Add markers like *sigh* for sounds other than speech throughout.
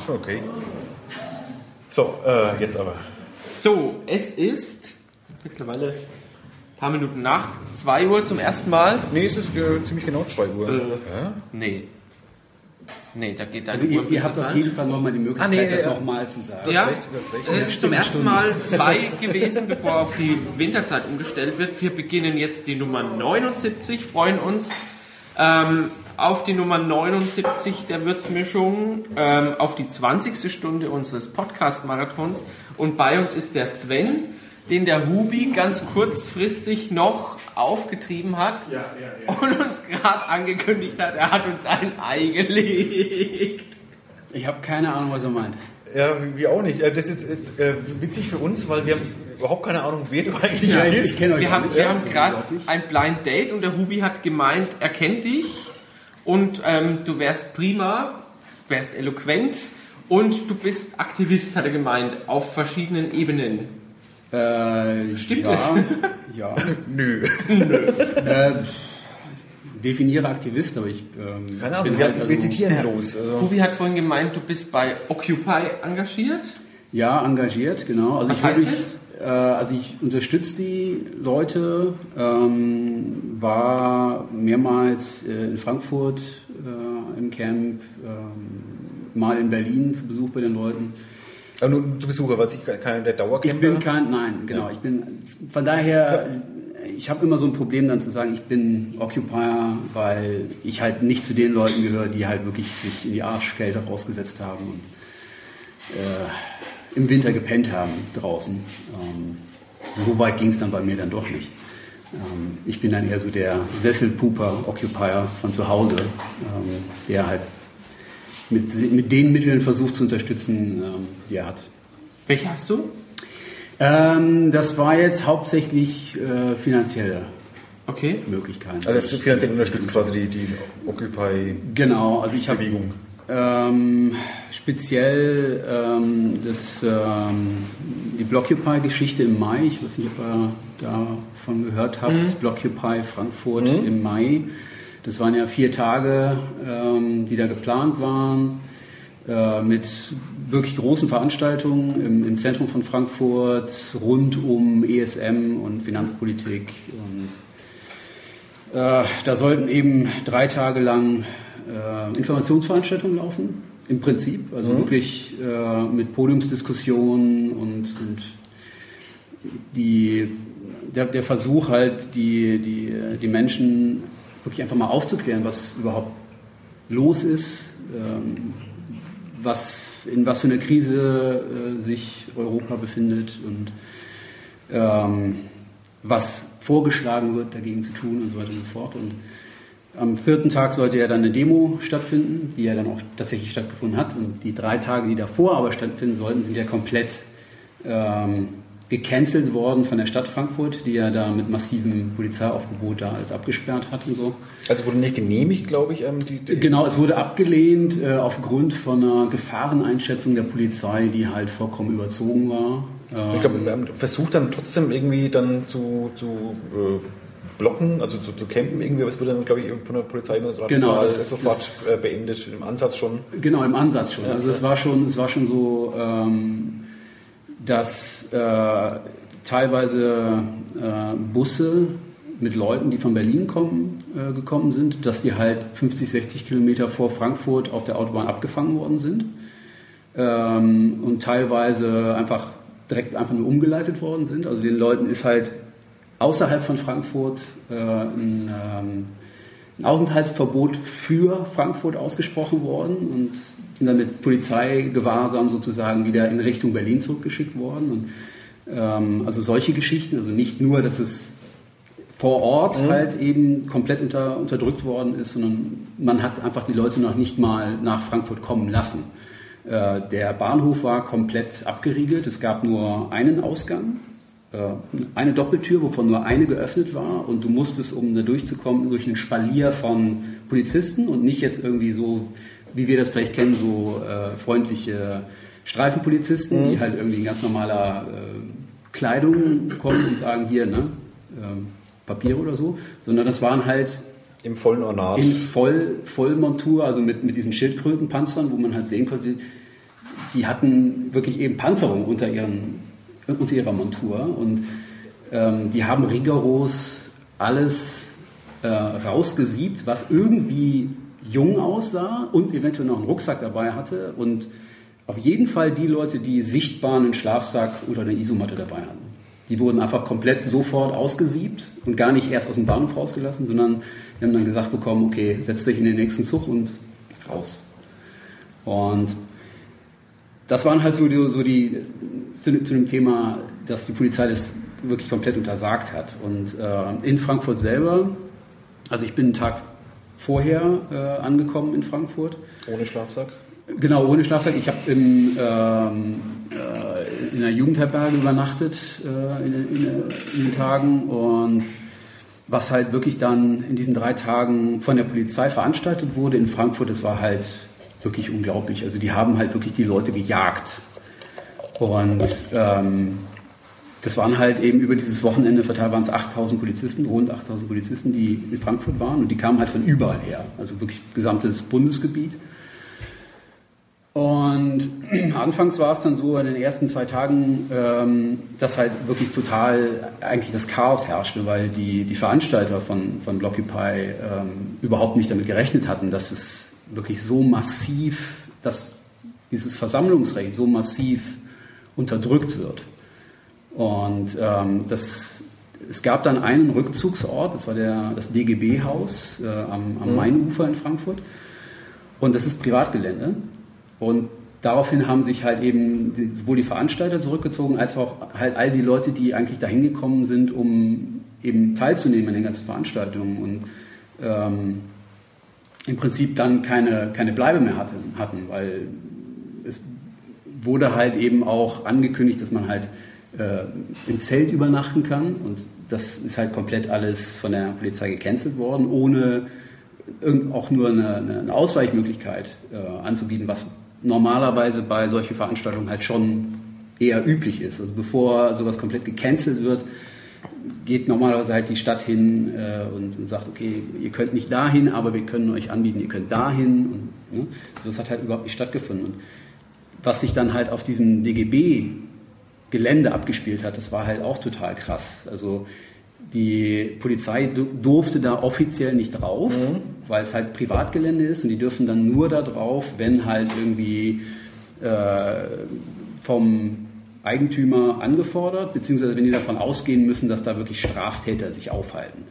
Ist schon okay. So, äh, jetzt aber. So, es ist mittlerweile ein paar Minuten nach 2 Uhr zum ersten Mal. Nee, es ist äh, ziemlich genau 2 Uhr. Äh, ja? Nee. Nee, da geht Also Uhr ihr, ihr habt auf jeden Fall nochmal die Möglichkeit, Ah, nee, das ja. nochmal zu sagen. Ja, recht, du hast recht. es ist zum ersten Mal zwei gewesen, bevor auf die Winterzeit umgestellt wird. Wir beginnen jetzt die Nummer 79, freuen uns ähm, auf die Nummer 79 der Würzmischung, ähm, auf die 20. Stunde unseres Podcast-Marathons und bei uns ist der Sven, den der Hubi ganz kurzfristig noch aufgetrieben hat und uns gerade angekündigt hat, er hat uns ein Ei gelegt. Ich habe keine Ahnung, was er meint. Ja, wir auch nicht. Äh, Das ist äh, witzig für uns, weil wir haben überhaupt keine Ahnung, wer du eigentlich Ja, bist. Wir haben, wir Ja, haben gerade ein Blind Date und der Hubi hat gemeint, er kennt dich und ähm, du wärst prima, wärst eloquent und du bist Aktivist, hat er gemeint, auf verschiedenen Ebenen. Äh, Stimmt ja, es? *laughs* Ja. Nö. Äh, definiere Aktivist, aber ich ähm, Keine Ahnung, bin wir, halt, also, wir zitieren los. Also, Hubi hat vorhin gemeint, du bist bei Occupy engagiert. Ja, engagiert, genau. Also Was ich heißt äh, also ich unterstütze die Leute, ähm, war mehrmals äh, in Frankfurt äh, im Camp, ähm, mal in Berlin zu Besuch bei den Leuten. aber nur zu Besucher, was ich keiner der Ich Dauercamper. bin kein, nein, genau. Ich bin, von daher, ich habe immer so ein Problem dann zu sagen, ich bin Occupier, weil ich halt nicht zu den Leuten gehöre, die halt wirklich sich in die Arschkälte rausgesetzt haben und äh, im Winter gepennt haben draußen. Ähm, so weit ging es dann bei mir dann doch nicht. Ähm, ich bin dann eher so der Sesselpuper Occupier von zu Hause, ähm, der halt mit, mit den Mitteln versucht zu unterstützen, ähm, die er hat. Welche hast du? Ähm, das war jetzt hauptsächlich äh, finanzielle Okay. Möglichkeiten. also das finanziell unterstützt quasi die, die Occupy-Bewegung. Genau, also ich habe ähm, speziell ähm, das, ähm, die Blockupy-Geschichte im Mai, ich weiß nicht, ob ihr davon gehört habt, Mhm. Blockupy Frankfurt im Mai. Das waren ja vier Tage, ähm, die da geplant waren, äh, mit wirklich großen Veranstaltungen im, im Zentrum von Frankfurt, rund um ESM und Finanzpolitik und Äh, da sollten eben drei Tage lang äh, Informationsveranstaltungen laufen, im Prinzip. Also wirklich äh, mit Podiumsdiskussionen und, und die, der, der Versuch halt, die, die, die Menschen wirklich einfach mal aufzuklären, was überhaupt los ist, ähm, was, in was für einer Krise äh, sich Europa befindet und ähm, was vorgeschlagen wird, dagegen zu tun und so weiter und so fort. Und am vierten Tag sollte ja dann eine Demo stattfinden, die ja dann auch tatsächlich stattgefunden hat. Und die drei Tage, die davor aber stattfinden sollten, sind ja komplett ähm, gecancelt worden von der Stadt Frankfurt, die ja da mit massivem Polizeiaufgebot da alles abgesperrt hat und so. Also wurde nicht genehmigt, glaube ich. Ähm, die, die, Genau, es wurde abgelehnt äh, aufgrund von einer Gefahreneinschätzung der Polizei, die halt vollkommen überzogen war. Ähm, Ich glaube, wir haben versucht dann trotzdem irgendwie dann zu, zu äh, blocken, also zu, zu campen irgendwie, aber es wurde dann, glaube ich, von der Polizei immer so Genau, das- sofort das- äh, beendet, im Ansatz schon. Genau, im Ansatz schon. Also es war schon, es war schon so, ähm, dass äh, teilweise äh, Busse mit Leuten, die von Berlin kommen, äh, gekommen sind, dass die halt 50, 60 Kilometer vor Frankfurt auf der Autobahn abgefangen worden sind ähm, und teilweise einfach direkt einfach nur umgeleitet worden sind. Also den Leuten ist halt außerhalb von Frankfurt äh, ein, ähm, ein Aufenthaltsverbot für Frankfurt ausgesprochen worden und sind dann mit Polizeigewahrsam sozusagen wieder in Richtung Berlin zurückgeschickt worden. Und, ähm, also solche Geschichten, also nicht nur, dass es vor Ort halt eben komplett unter, unterdrückt worden ist, sondern man hat einfach die Leute noch nicht mal nach Frankfurt kommen lassen. Äh, der Bahnhof war komplett abgeriegelt, es gab nur einen Ausgang, eine Doppeltür, wovon nur eine geöffnet war und du musstest, um da durchzukommen, durch einen Spalier von Polizisten und nicht jetzt irgendwie so, wie wir das vielleicht kennen, so äh, freundliche Streifenpolizisten, die halt irgendwie in ganz normaler äh, Kleidung kommen und sagen, hier, ne, ähm, Papier oder so, sondern das waren halt Im vollen Ornat. in Voll, Vollmontur, also mit, mit diesen Schildkrötenpanzern, wo man halt sehen konnte, die hatten wirklich eben Panzerung unter, ihren, unter ihrer Montur und ähm, die haben rigoros alles äh, rausgesiebt, was irgendwie jung aussah und eventuell noch einen Rucksack dabei hatte und auf jeden Fall die Leute, die sichtbar einen Schlafsack oder eine Isomatte dabei hatten. Die wurden einfach komplett sofort ausgesiebt und gar nicht erst aus dem Bahnhof rausgelassen, sondern wir haben dann gesagt bekommen, okay, setz dich in den nächsten Zug und raus. Und das waren halt so die, so die zu, zu, dem Thema, dass die Polizei das wirklich komplett untersagt hat. Und äh, in Frankfurt selber, also ich bin einen Tag vorher äh, angekommen in Frankfurt. Ohne Schlafsack? Genau, ohne Schlafsack. Ich habe ähm, äh, in einer Jugendherberge übernachtet äh, in, in, in, den Tagen und was halt wirklich dann in diesen drei Tagen von der Polizei veranstaltet wurde in Frankfurt, das war halt wirklich unglaublich. Also die haben halt wirklich die Leute gejagt. Und ähm, das waren halt eben über dieses Wochenende verteilt waren es 8000 Polizisten, rund 8000 Polizisten, die in Frankfurt waren und die kamen halt von überall her. Also wirklich gesamtes Bundesgebiet. Und *clears throat* anfangs war es dann so in den ersten zwei Tagen, ähm, dass halt wirklich total eigentlich das Chaos herrschte, weil die, die Veranstalter von, von Blockupy ähm, überhaupt nicht damit gerechnet hatten, dass es wirklich so massiv, dass dieses Versammlungsrecht so massiv unterdrückt wird. Und ähm, das, es gab dann einen Rückzugsort, das war der, das DGB-Haus äh, am, am mhm. Mainufer in Frankfurt. Und das ist Privatgelände. Und daraufhin haben sich halt eben sowohl die Veranstalter zurückgezogen, als auch halt all die Leute, die eigentlich dahin gekommen sind, um eben teilzunehmen an den ganzen Veranstaltungen und ähm, im Prinzip dann keine, keine Bleibe mehr hatten, hatten, weil es wurde halt eben auch angekündigt, dass man halt äh, im Zelt übernachten kann und das ist halt komplett alles von der Polizei gecancelt worden, ohne auch nur eine, eine Ausweichmöglichkeit äh, anzubieten, was normalerweise bei solchen Veranstaltungen halt schon eher üblich ist. Also bevor sowas komplett gecancelt wird, geht normalerweise halt die Stadt hin äh, und, und, sagt, okay, ihr könnt nicht dahin, aber wir können euch anbieten, ihr könnt dahin. Und, ne? Das hat halt überhaupt nicht stattgefunden. Und was sich dann halt auf diesem DGB-Gelände abgespielt hat, das war halt auch total krass. Also die Polizei durfte da offiziell nicht drauf, mhm. weil es halt Privatgelände ist und die dürfen dann nur da drauf, wenn halt irgendwie äh, vom Eigentümer angefordert, beziehungsweise wenn die davon ausgehen müssen, dass da wirklich Straftäter sich aufhalten.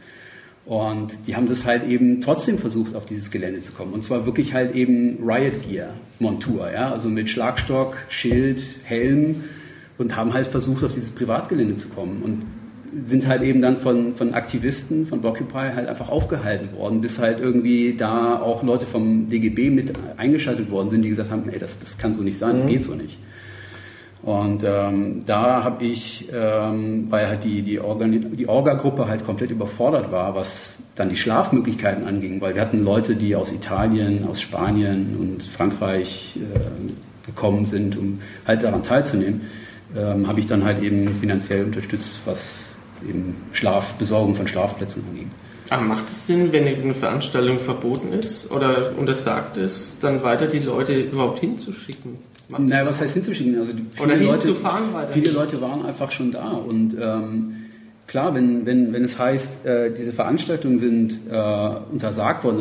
Und die haben das halt eben trotzdem versucht, auf dieses Gelände zu kommen. Und zwar wirklich halt eben Riot Gear Montur, ja, also mit Schlagstock, Schild, Helm und haben halt versucht, auf dieses Privatgelände zu kommen. Und sind halt eben dann von, von Aktivisten von Blockupy halt einfach aufgehalten worden, bis halt irgendwie da auch Leute vom DGB mit eingeschaltet worden sind, die gesagt haben, ey, das, das kann so nicht sein, das mhm. geht so nicht. Und ähm, da habe ich, ähm, weil halt die, die, Organ die Orga-Gruppe halt komplett überfordert war, was dann die Schlafmöglichkeiten anging, weil wir hatten Leute, die aus Italien, aus Spanien und Frankreich äh, gekommen sind, um halt daran teilzunehmen, ähm, habe ich dann halt eben finanziell unterstützt, was eben Schlaf, Besorgung von Schlafplätzen anging. Aber macht es Sinn, wenn eine Veranstaltung verboten ist oder untersagt ist, dann weiter die Leute überhaupt hinzuschicken? Naja, was heißt hinzuschicken? Also viele, Leute, viele Leute waren einfach schon da. Und ähm, klar, wenn, wenn, wenn es heißt, äh, diese Veranstaltungen sind äh, untersagt worden,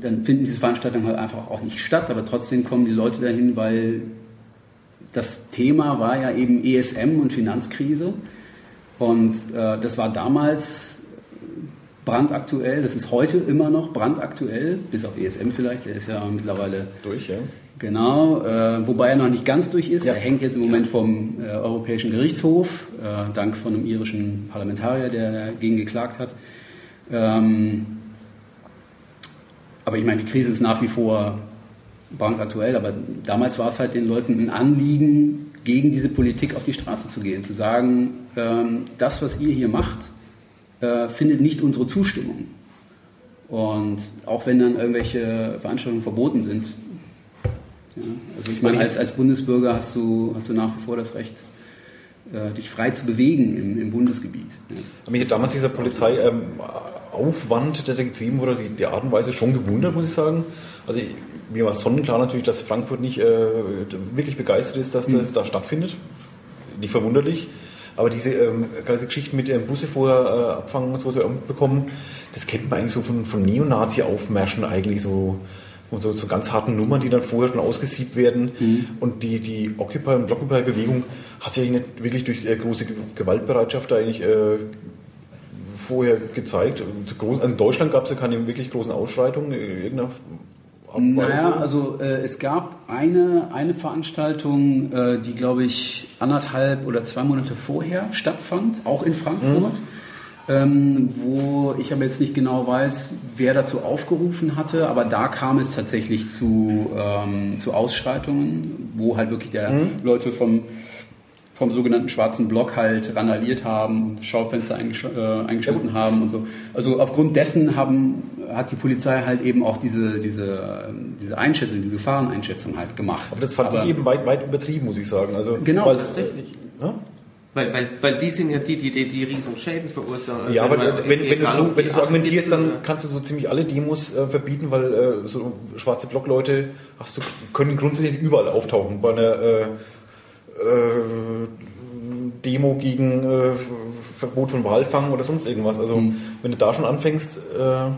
dann, dann finden diese Veranstaltungen halt einfach auch nicht statt, aber trotzdem kommen die Leute dahin, weil das Thema war ja eben ESM und Finanzkrise. Und äh, das war damals brandaktuell, das ist heute immer noch brandaktuell, bis auf ESM vielleicht, der ist ja mittlerweile durch, ja. Genau, äh, wobei er noch nicht ganz durch ist. Ja. Er hängt jetzt im Moment vom äh, Europäischen Gerichtshof, äh, dank von einem irischen Parlamentarier, der dagegen geklagt hat. Ähm, aber ich meine, die Krise ist nach wie vor brandaktuell, aber damals war es halt den Leuten ein Anliegen, gegen diese Politik auf die Straße zu gehen, zu sagen, ähm, das, was ihr hier macht, äh, findet nicht unsere Zustimmung. Und auch wenn dann irgendwelche Veranstaltungen verboten sind, ja, also ich meine, als, als Bundesbürger hast du, hast du nach wie vor das Recht, äh, dich frei zu bewegen im, im Bundesgebiet. Ja. Mich hat damals dieser Polizeiaufwand, ähm, der da getrieben wurde, die, die Art und Weise schon gewundert, muss ich sagen. Also ich, mir war sonnenklar natürlich, dass Frankfurt nicht äh, wirklich begeistert ist, dass das mhm. da stattfindet. Nicht verwunderlich. Aber diese ähm, ganze Geschichten mit den Busse vorher äh, abfangen und so, was wir auch mitbekommen, das kennt man eigentlich so von, von Neonazi-Aufmärschen eigentlich so und so, so ganz harten Nummern, die dann vorher schon ausgesiebt werden. Mhm. Und die, die Occupy- und Blockupy-Bewegung hat sich nicht wirklich durch äh, große Gewaltbereitschaft eigentlich äh, vorher gezeigt. Also in Deutschland gab es ja keine wirklich großen Ausschreitungen irgendeiner naja, also äh, es gab eine, eine Veranstaltung, äh, die glaube ich anderthalb oder zwei Monate vorher stattfand, auch in Frankfurt. Mhm ähm, wo ich aber jetzt nicht genau weiß, wer dazu aufgerufen hatte, aber da kam es tatsächlich zu, ähm, zu Ausschreitungen, wo halt wirklich der mhm. Leute vom, vom sogenannten schwarzen Block halt randaliert haben und Schaufenster eingesch äh, eingeschlossen ja. haben und so. Also aufgrund dessen haben, hat die Polizei halt eben auch diese, diese, diese Einschätzung, die Gefahreneinschätzung halt gemacht. Aber das fand aber, ich eben weit, weit übertrieben, muss ich sagen. Also, genau, tatsächlich. Ja? Weil, weil, weil die sind ja die, die die, die riesen Schäden verursachen. Ja, aber wenn, wenn, du so, wenn du so argumentierst, dann kannst du so ziemlich alle Demos äh, verbieten, weil äh, so schwarze Blockleute hast du, können grundsätzlich überall auftauchen. Bei einer äh, äh, Demo gegen äh, Verbot von Walfang oder sonst irgendwas. Also mhm. wenn du da schon anfängst, äh,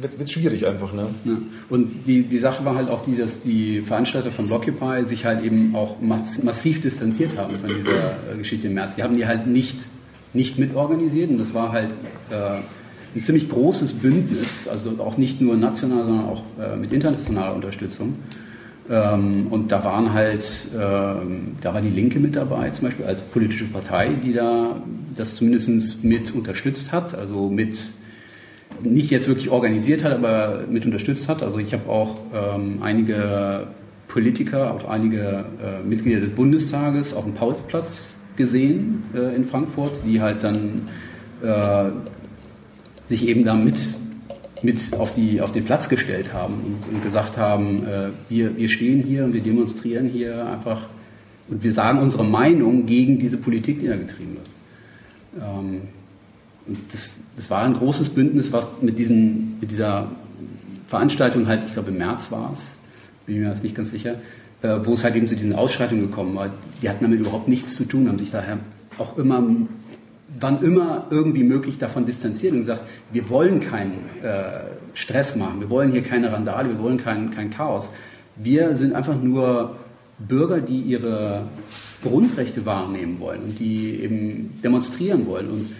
wird es schwierig einfach. Ne? Ja. Und die, die Sache war halt auch die, dass die Veranstalter von Blockupy sich halt eben auch massiv distanziert haben von dieser äh, Geschichte im März. Die haben die halt nicht, nicht mitorganisiert und das war halt äh, ein ziemlich großes Bündnis, also auch nicht nur national, sondern auch äh, mit internationaler Unterstützung. Ähm, und da waren halt, ähm, da war die Linke mit dabei, zum Beispiel als politische Partei, die da das zumindest mit unterstützt hat, also mit nicht jetzt wirklich organisiert hat, aber mit unterstützt hat. Also ich habe auch ähm, einige Politiker, auch einige äh, Mitglieder des Bundestages auf dem Paulsplatz gesehen äh, in Frankfurt, die halt dann äh, sich eben da mit, auf, die, auf den Platz gestellt haben und, und gesagt haben, äh, wir, wir stehen hier und wir demonstrieren hier einfach und wir sagen unsere Meinung gegen diese Politik, die da getrieben wird. Ähm, und das, das war ein großes Bündnis, was mit, diesen, mit dieser Veranstaltung halt, ich glaube im März war es, bin mir das nicht ganz sicher, äh, wo es halt eben zu diesen Ausschreitungen gekommen war. Die hatten damit überhaupt nichts zu tun, haben sich daher auch immer, wann immer irgendwie möglich davon distanziert und gesagt, wir wollen keinen äh, Stress machen, wir wollen hier keine Randale, wir wollen kein, kein Chaos. Wir sind einfach nur Bürger, die ihre Grundrechte wahrnehmen wollen und die eben demonstrieren wollen. Und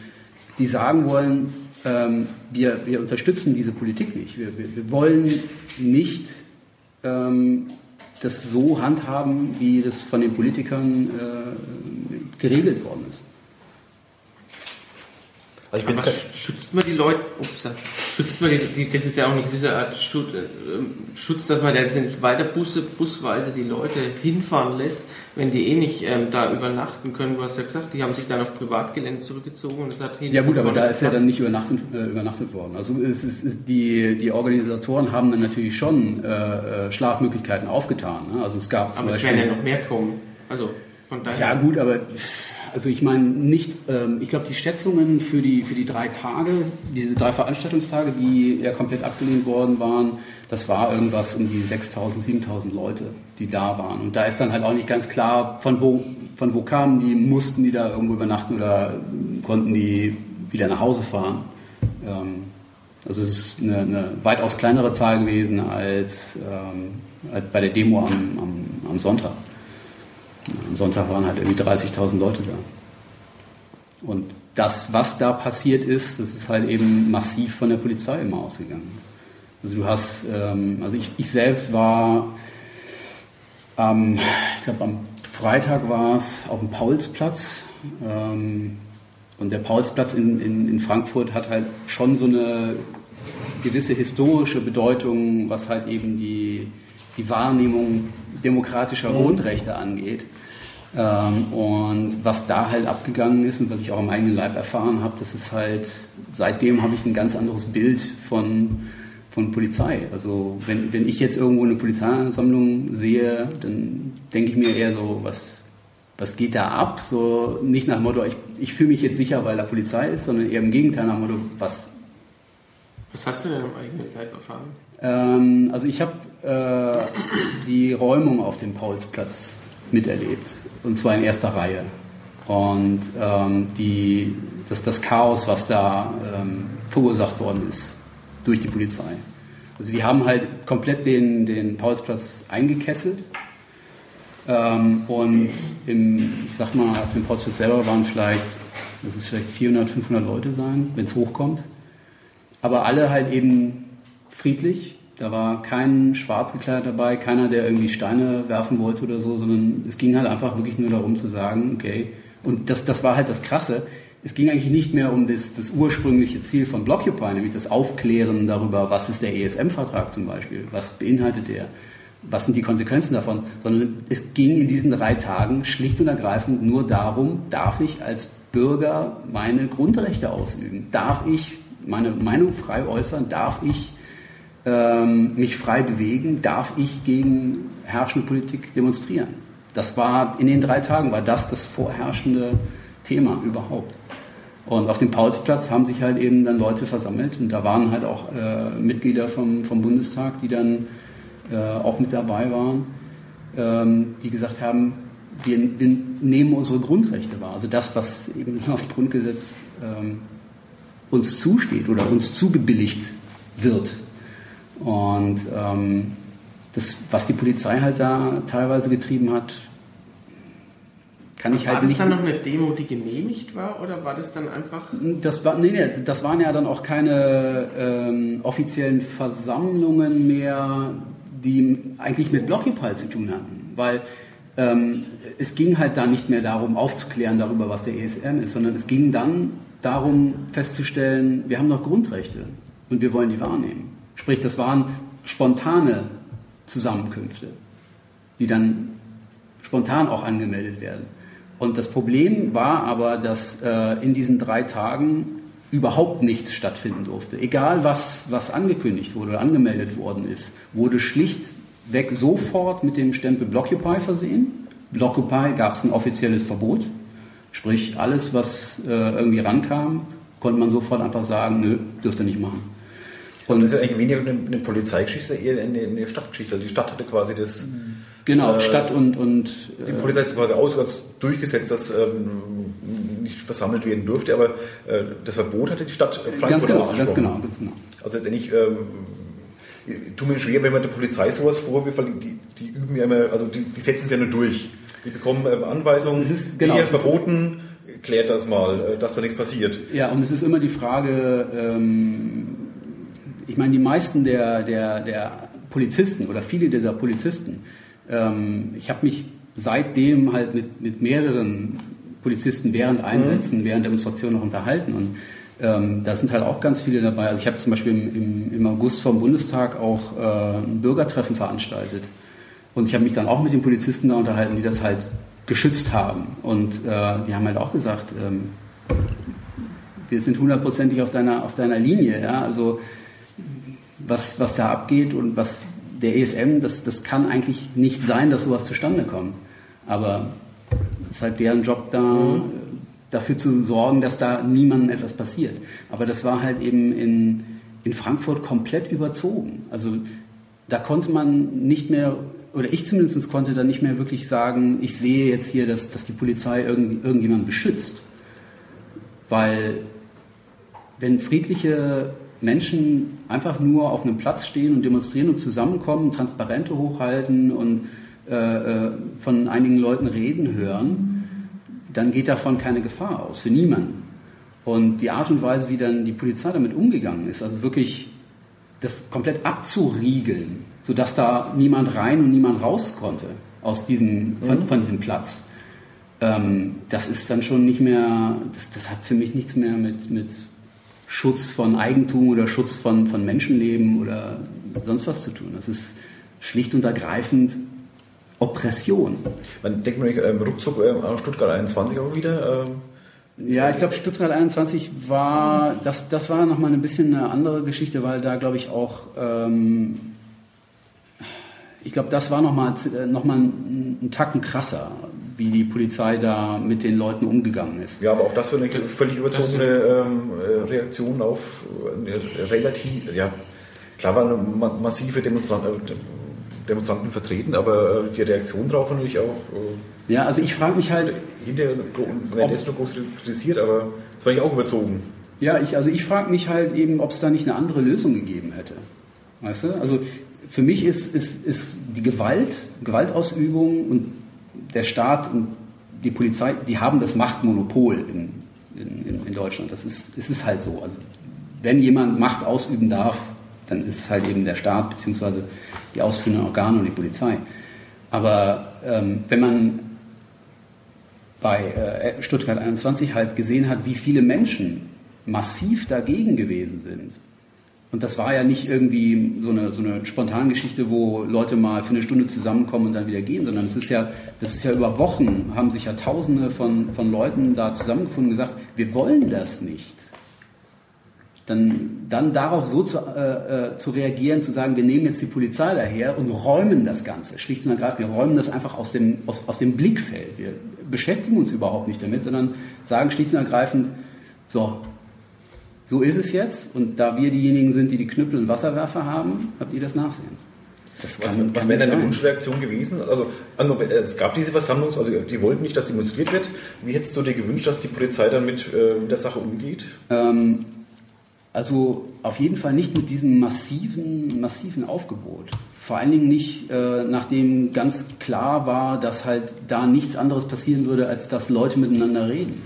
die sagen wollen, ähm, wir, wir unterstützen diese Politik nicht. Wir, wir, wir wollen nicht ähm, das so handhaben, wie das von den Politikern äh, geregelt worden ist. Also ich bin Aber schützt man die Leute, ups, schützt man die, die, das ist ja auch eine gewisse Art Schutz, äh, Schutz dass man jetzt nicht weiter Busse, busweise die Leute hinfahren lässt, wenn die eh nicht ähm, da übernachten können. Du hast ja gesagt, die haben sich dann auf Privatgelände zurückgezogen und es hat Ja gut, aber da ist ja dann nicht übernachtet, äh, übernachtet worden. Also es ist, ist die, die Organisatoren haben dann natürlich schon äh, äh Schlafmöglichkeiten aufgetan. Ne? Also es gab aber es werden ja noch mehr kommen. Also von daher. Ja gut, aber also ich meine nicht, ähm, ich glaube die Schätzungen für die, für die drei Tage, diese drei Veranstaltungstage, die ja komplett abgelehnt worden waren, das war irgendwas um die 6.000, 7.000 Leute, die da waren. Und da ist dann halt auch nicht ganz klar, von wo, von wo kamen die, mussten die da irgendwo übernachten oder konnten die wieder nach Hause fahren. Ähm, also es ist eine, eine, weitaus kleinere Zahl gewesen als, ähm, bei der Demo am, am, am Sonntag. Am Sonntag waren halt irgendwie 30.000 Leute da. Und das, was da passiert ist, das ist halt eben massiv von der Polizei immer ausgegangen. Also du hast, ähm, also ich, ich selbst war, ähm, ich glaube am Freitag war es auf dem Paulsplatz. Ähm, und der Paulsplatz in, in, in Frankfurt hat halt schon so eine gewisse historische Bedeutung, was halt eben die, die Wahrnehmung demokratischer Grundrechte angeht. Ähm, und was da halt abgegangen ist und was ich auch am eigenen Leib erfahren habe, das ist halt, seitdem habe ich ein ganz anderes Bild von, von Polizei. Also wenn, wenn ich jetzt irgendwo eine Polizeiansammlung sehe, dann denke ich mir eher so, was, was geht da ab? So nicht nach dem Motto, ich, ich fühle mich jetzt sicher, weil da Polizei ist, sondern eher im Gegenteil nach dem Motto, was. Was hast du denn am eigenen Leib erfahren? Ähm, also ich habe äh, die Räumung auf dem Paulsplatz miterlebt. Und zwar in erster Reihe. Und ähm, die, das, das Chaos, was da ähm, verursacht worden ist durch die Polizei. Also die haben halt komplett den, den Paulsplatz eingekesselt. Ähm, und im, ich sag mal, auf dem Paulsplatz selber waren vielleicht, das ist vielleicht 400, 500 Leute sein, wenn es hochkommt. Aber alle halt eben friedlich. Da war kein schwarz gekleidet dabei, keiner, der irgendwie Steine werfen wollte oder so, sondern es ging halt einfach wirklich nur darum zu sagen, okay, und das, das war halt das Krasse, es ging eigentlich nicht mehr um das, das ursprüngliche Ziel von Blockupy, nämlich das Aufklären darüber, was ist der ESM-Vertrag zum Beispiel, was beinhaltet der, was sind die Konsequenzen davon, sondern es ging in diesen drei Tagen schlicht und ergreifend nur darum, darf ich als Bürger meine Grundrechte ausüben, darf ich meine Meinung frei äußern, darf ich ähm, mich frei bewegen, darf ich gegen herrschende Politik demonstrieren. Das war in den drei Tagen war das das vorherrschende Thema überhaupt. Und auf dem Paulsplatz haben sich halt eben dann Leute versammelt und da waren halt auch äh, Mitglieder vom, vom Bundestag, die dann äh, auch mit dabei waren, ähm, die gesagt haben, wir, wir, nehmen unsere Grundrechte wahr. Also das, was eben *laughs* auf Grundgesetz ähm, uns zusteht oder uns zugebilligt wird. Und ähm, das, was die Polizei halt da teilweise getrieben hat, kann ich war halt das nicht. dann noch eine Demo, die genehmigt war, oder war das dann einfach? Das, war, nee, nee, das waren ja dann auch keine ähm, offiziellen Versammlungen mehr, die eigentlich mit Blockupy zu tun hatten. Weil ähm, es ging halt da nicht mehr darum, aufzuklären darüber, was der ESM ist, sondern es ging dann darum festzustellen, wir haben noch Grundrechte und wir wollen die wahrnehmen. Sprich, das waren spontane Zusammenkünfte, die dann spontan auch angemeldet werden. Und das Problem war aber, dass äh, in diesen drei Tagen überhaupt nichts stattfinden durfte. Egal was, was angekündigt wurde oder angemeldet worden ist, wurde schlichtweg sofort mit dem Stempel Blockupy versehen. Blockupy gab es ein offizielles Verbot. Sprich, alles, was äh, irgendwie rankam, konnte man sofort einfach sagen, nö, dürft ihr nicht machen. Und das ist eigentlich weniger eine, eine Polizeigeschichte, eher eine, eine Stadtgeschichte. Also die Stadt hatte quasi das. Genau, Äh, Stadt und, und Die äh, Polizei hat quasi aus, als durchgesetzt, dass ähm, nicht versammelt werden durfte, aber äh, das Verbot hatte die Stadt Frankfurt ganz genau, ausgesprochen. ganz genau, ganz genau. Also letztendlich ähm, tut mir schwer, wenn man der Polizei sowas vorwirft, weil die, die üben ja immer, also die, die setzen es ja nur durch. Die bekommen ähm, Anweisungen, Das ist- genau, das verboten, klärt das mal, äh, dass da nichts passiert. Ja, und es ist immer die Frage, ähm, ich meine, die meisten der, der, der Polizisten oder viele dieser Polizisten, ähm, ich habe mich seitdem halt mit, mit mehreren Polizisten während Einsätzen, während Demonstrationen noch unterhalten und ähm, da sind halt auch ganz viele dabei. Also ich habe zum Beispiel im, im, im August vom Bundestag auch äh, ein Bürgertreffen veranstaltet. Und ich habe mich dann auch mit den Polizisten da unterhalten, die das halt geschützt haben. Und äh, die haben halt auch gesagt, ähm, wir sind hundertprozentig auf deiner, auf deiner Linie. Ja? Also was, was da abgeht und was der ESM, das, das kann eigentlich nicht sein, dass sowas zustande kommt. Aber es ist halt deren Job da, dafür zu sorgen, dass da niemandem etwas passiert. Aber das war halt eben in, in Frankfurt komplett überzogen. Also da konnte man nicht mehr, oder ich zumindest konnte da nicht mehr wirklich sagen, ich sehe jetzt hier, dass, dass die Polizei irgend, irgendjemand beschützt. Weil wenn friedliche Menschen einfach nur auf einem Platz stehen und demonstrieren und zusammenkommen, Transparente hochhalten und äh, äh, von einigen Leuten reden hören, dann geht davon keine Gefahr aus, für niemanden. Und die Art und Weise, wie dann die Polizei damit umgegangen ist, also wirklich das komplett abzuriegeln, sodass da niemand rein und niemand raus konnte aus diesem, von, von diesem Platz, ähm, das ist dann schon nicht mehr, das, das hat für mich nichts mehr mit, mit Schutz von Eigentum oder Schutz von, von Menschenleben oder sonst was zu tun. Das ist schlicht und ergreifend Oppression. Man denkt man nicht, ähm, ruckzuck ähm, an Stuttgart 21 auch wieder. Ähm, Ja, ich glaube, Stuttgart 21 war, das, das war nochmal ein bisschen eine andere Geschichte, weil da, glaube ich, auch, ähm, ich glaube, das war nochmal noch mal ein, ein Tacken krasser, wie die Polizei da mit den Leuten umgegangen ist. ja, aber auch das war eine völlig überzogene ähm, äh, Reaktion auf äh, relativ, ja, klar war eine ma massive Demonstration, äh, Demonstranten vertreten, aber äh, die Reaktion darauf natürlich auch. Äh, ja, also ich frage mich halt. Hinterher, wenn es nur groß kritisiert, aber das war ich auch überzogen. Ja, ich, also ich frage mich halt eben, ob es da nicht eine andere Lösung gegeben hätte. Weißt du? Also für mich ist, ist, ist die Gewalt, Gewaltausübung und der Staat und die Polizei, die haben das Machtmonopol in, in, in Deutschland. Das ist, es ist halt so. Also wenn jemand Macht ausüben darf, dann ist es halt eben der Staat bzw. die ausführenden Organe und die Polizei. Aber ähm, wenn man bei äh, Stuttgart 21 halt gesehen hat, wie viele Menschen massiv dagegen gewesen sind, und das war ja nicht irgendwie so eine, so eine spontane Geschichte, wo Leute mal für eine Stunde zusammenkommen und dann wieder gehen, sondern es ist ja, das ist ja über Wochen, haben sich ja Tausende von, von Leuten da zusammengefunden und gesagt, wir wollen das nicht. Dann, dann darauf so zu, äh, äh, zu reagieren, zu sagen, wir nehmen jetzt die Polizei daher und räumen das Ganze, schlicht und ergreifend, wir räumen das einfach aus dem, aus, aus dem Blickfeld. Wir beschäftigen uns überhaupt nicht damit, sondern sagen schlicht und ergreifend, so, so ist es jetzt und da wir diejenigen sind, die die Knüppel und Wasserwerfer haben, habt ihr das Nachsehen. Das was, kann, was wäre denn eine Wunschreaktion gewesen? Also, es gab diese Versammlung, also die wollten nicht, dass demonstriert wird. Wie hättest du dir gewünscht, dass die Polizei dann mit, äh, mit der Sache umgeht? Ähm, also auf jeden Fall nicht mit diesem massiven, massiven Aufgebot. Vor allen Dingen nicht, äh, nachdem ganz klar war, dass halt da nichts anderes passieren würde, als dass Leute miteinander reden.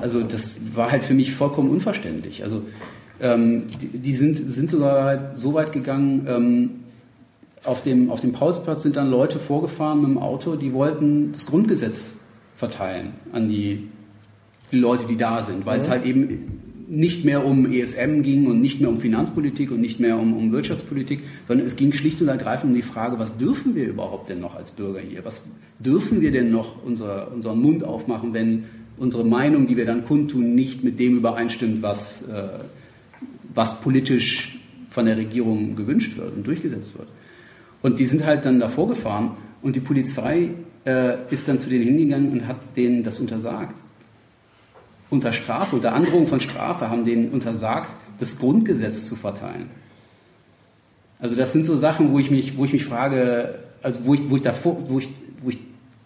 Also das war halt für mich vollkommen unverständlich. Also ähm, die, die, sind, sind sogar halt so weit gegangen, ähm, auf dem, auf dem Pausplatz sind dann Leute vorgefahren mit dem Auto, die wollten das Grundgesetz verteilen an die, die Leute, die da sind, weil ja. es halt eben nicht mehr um ESM ging und nicht mehr um Finanzpolitik und nicht mehr um, um Wirtschaftspolitik, sondern es ging schlicht und ergreifend um die Frage, was dürfen wir überhaupt denn noch als Bürger hier? Was dürfen wir denn noch unser, unseren Mund aufmachen, wenn unsere Meinung, die wir dann kundtun, nicht mit dem übereinstimmt, was, äh, was politisch von der Regierung gewünscht wird und durchgesetzt wird. Und die sind halt dann davor gefahren und die Polizei äh, ist dann zu denen hingegangen und hat denen das untersagt. Unter Strafe, unter Androhung von Strafe haben denen untersagt, das Grundgesetz zu verteilen. Also das sind so Sachen, wo ich mich, wo ich mich frage, also wo ich, wo ich davor, wo ich, wo ich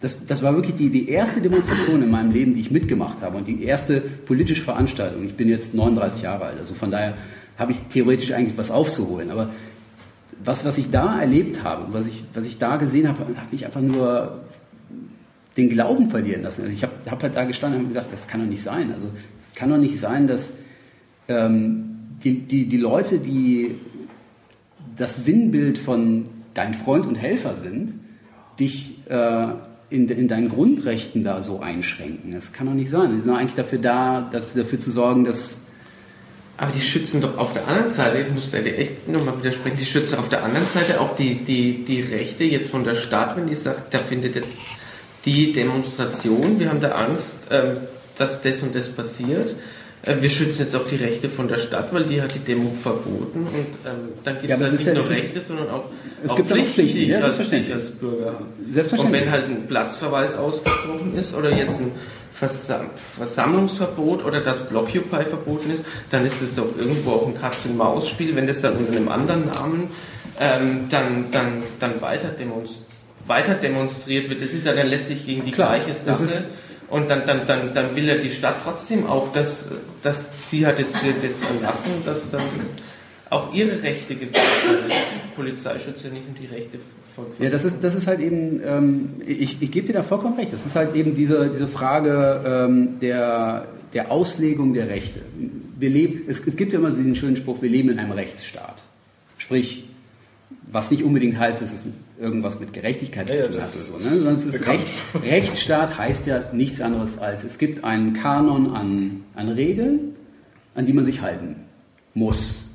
das, das war wirklich die, die erste Demonstration in meinem Leben, die ich mitgemacht habe und die erste politische Veranstaltung. Ich bin jetzt 39 Jahre alt, also von daher habe ich theoretisch eigentlich was aufzuholen. Aber was, was ich da erlebt habe, was ich, was ich da gesehen habe, habe ich einfach nur den Glauben verlieren lassen. Also ich habe hab halt da gestanden und gedacht, das kann doch nicht sein. Also es kann doch nicht sein, dass ähm, die, die, die Leute, die das Sinnbild von dein Freund und Helfer sind, dich äh, in, in deinen Grundrechten da so einschränken. Das kann doch nicht sein. Die sind doch eigentlich dafür da, dass, dafür zu sorgen, dass aber die schützen doch auf der anderen Seite, ich muss da echt nochmal widersprechen, die schützen auf der anderen Seite auch die, die, die Rechte jetzt von der Stadt, wenn die sagt, da findet jetzt die Demonstration, wir haben da Angst, ähm, dass das und das passiert. Äh, wir schützen jetzt auch die Rechte von der Stadt, weil die hat die Demo verboten und ähm, dann gibt ja, es halt nicht ja, nur Rechte, ist, sondern auch, es auch gibt Pflichten, auch Pflichten, die ja, ich als, Bürger habe. Selbstverständlich. Und wenn halt ein Platzverweis ausgesprochen ist oder jetzt ein Versammlungsverbot oder das Blockupy verboten ist, dann ist es doch irgendwo auch ein Katz-und-Maus-Spiel, wenn das dann unter einem anderen Namen ähm, dann, dann, dann weiter, demonst weiter demonstriert wird. Das ist ja dann letztlich gegen die Klar, gleiche Sache und dann, dann, dann, dann will ja die Stadt trotzdem auch, dass, dass sie hat jetzt das erlassen, dass dann auch ihre Rechte gewährt werden. Polizei schützt ja nicht nur die Rechte von. von ja, das ist, das ist halt eben, ähm, ich, ich gebe dir da vollkommen recht, das ist halt eben diese, diese Frage ähm, der, der Auslegung der Rechte. Wir leben, es, es gibt ja immer diesen schönen Spruch, wir leben in einem Rechtsstaat. Sprich, was nicht unbedingt heißt, dass es irgendwas mit Gerechtigkeit zu tun hat oder so. Ne? Sondern es ist Recht, Rechtsstaat heißt ja nichts anderes als, es gibt einen Kanon an, an Regeln, an die man sich halten muss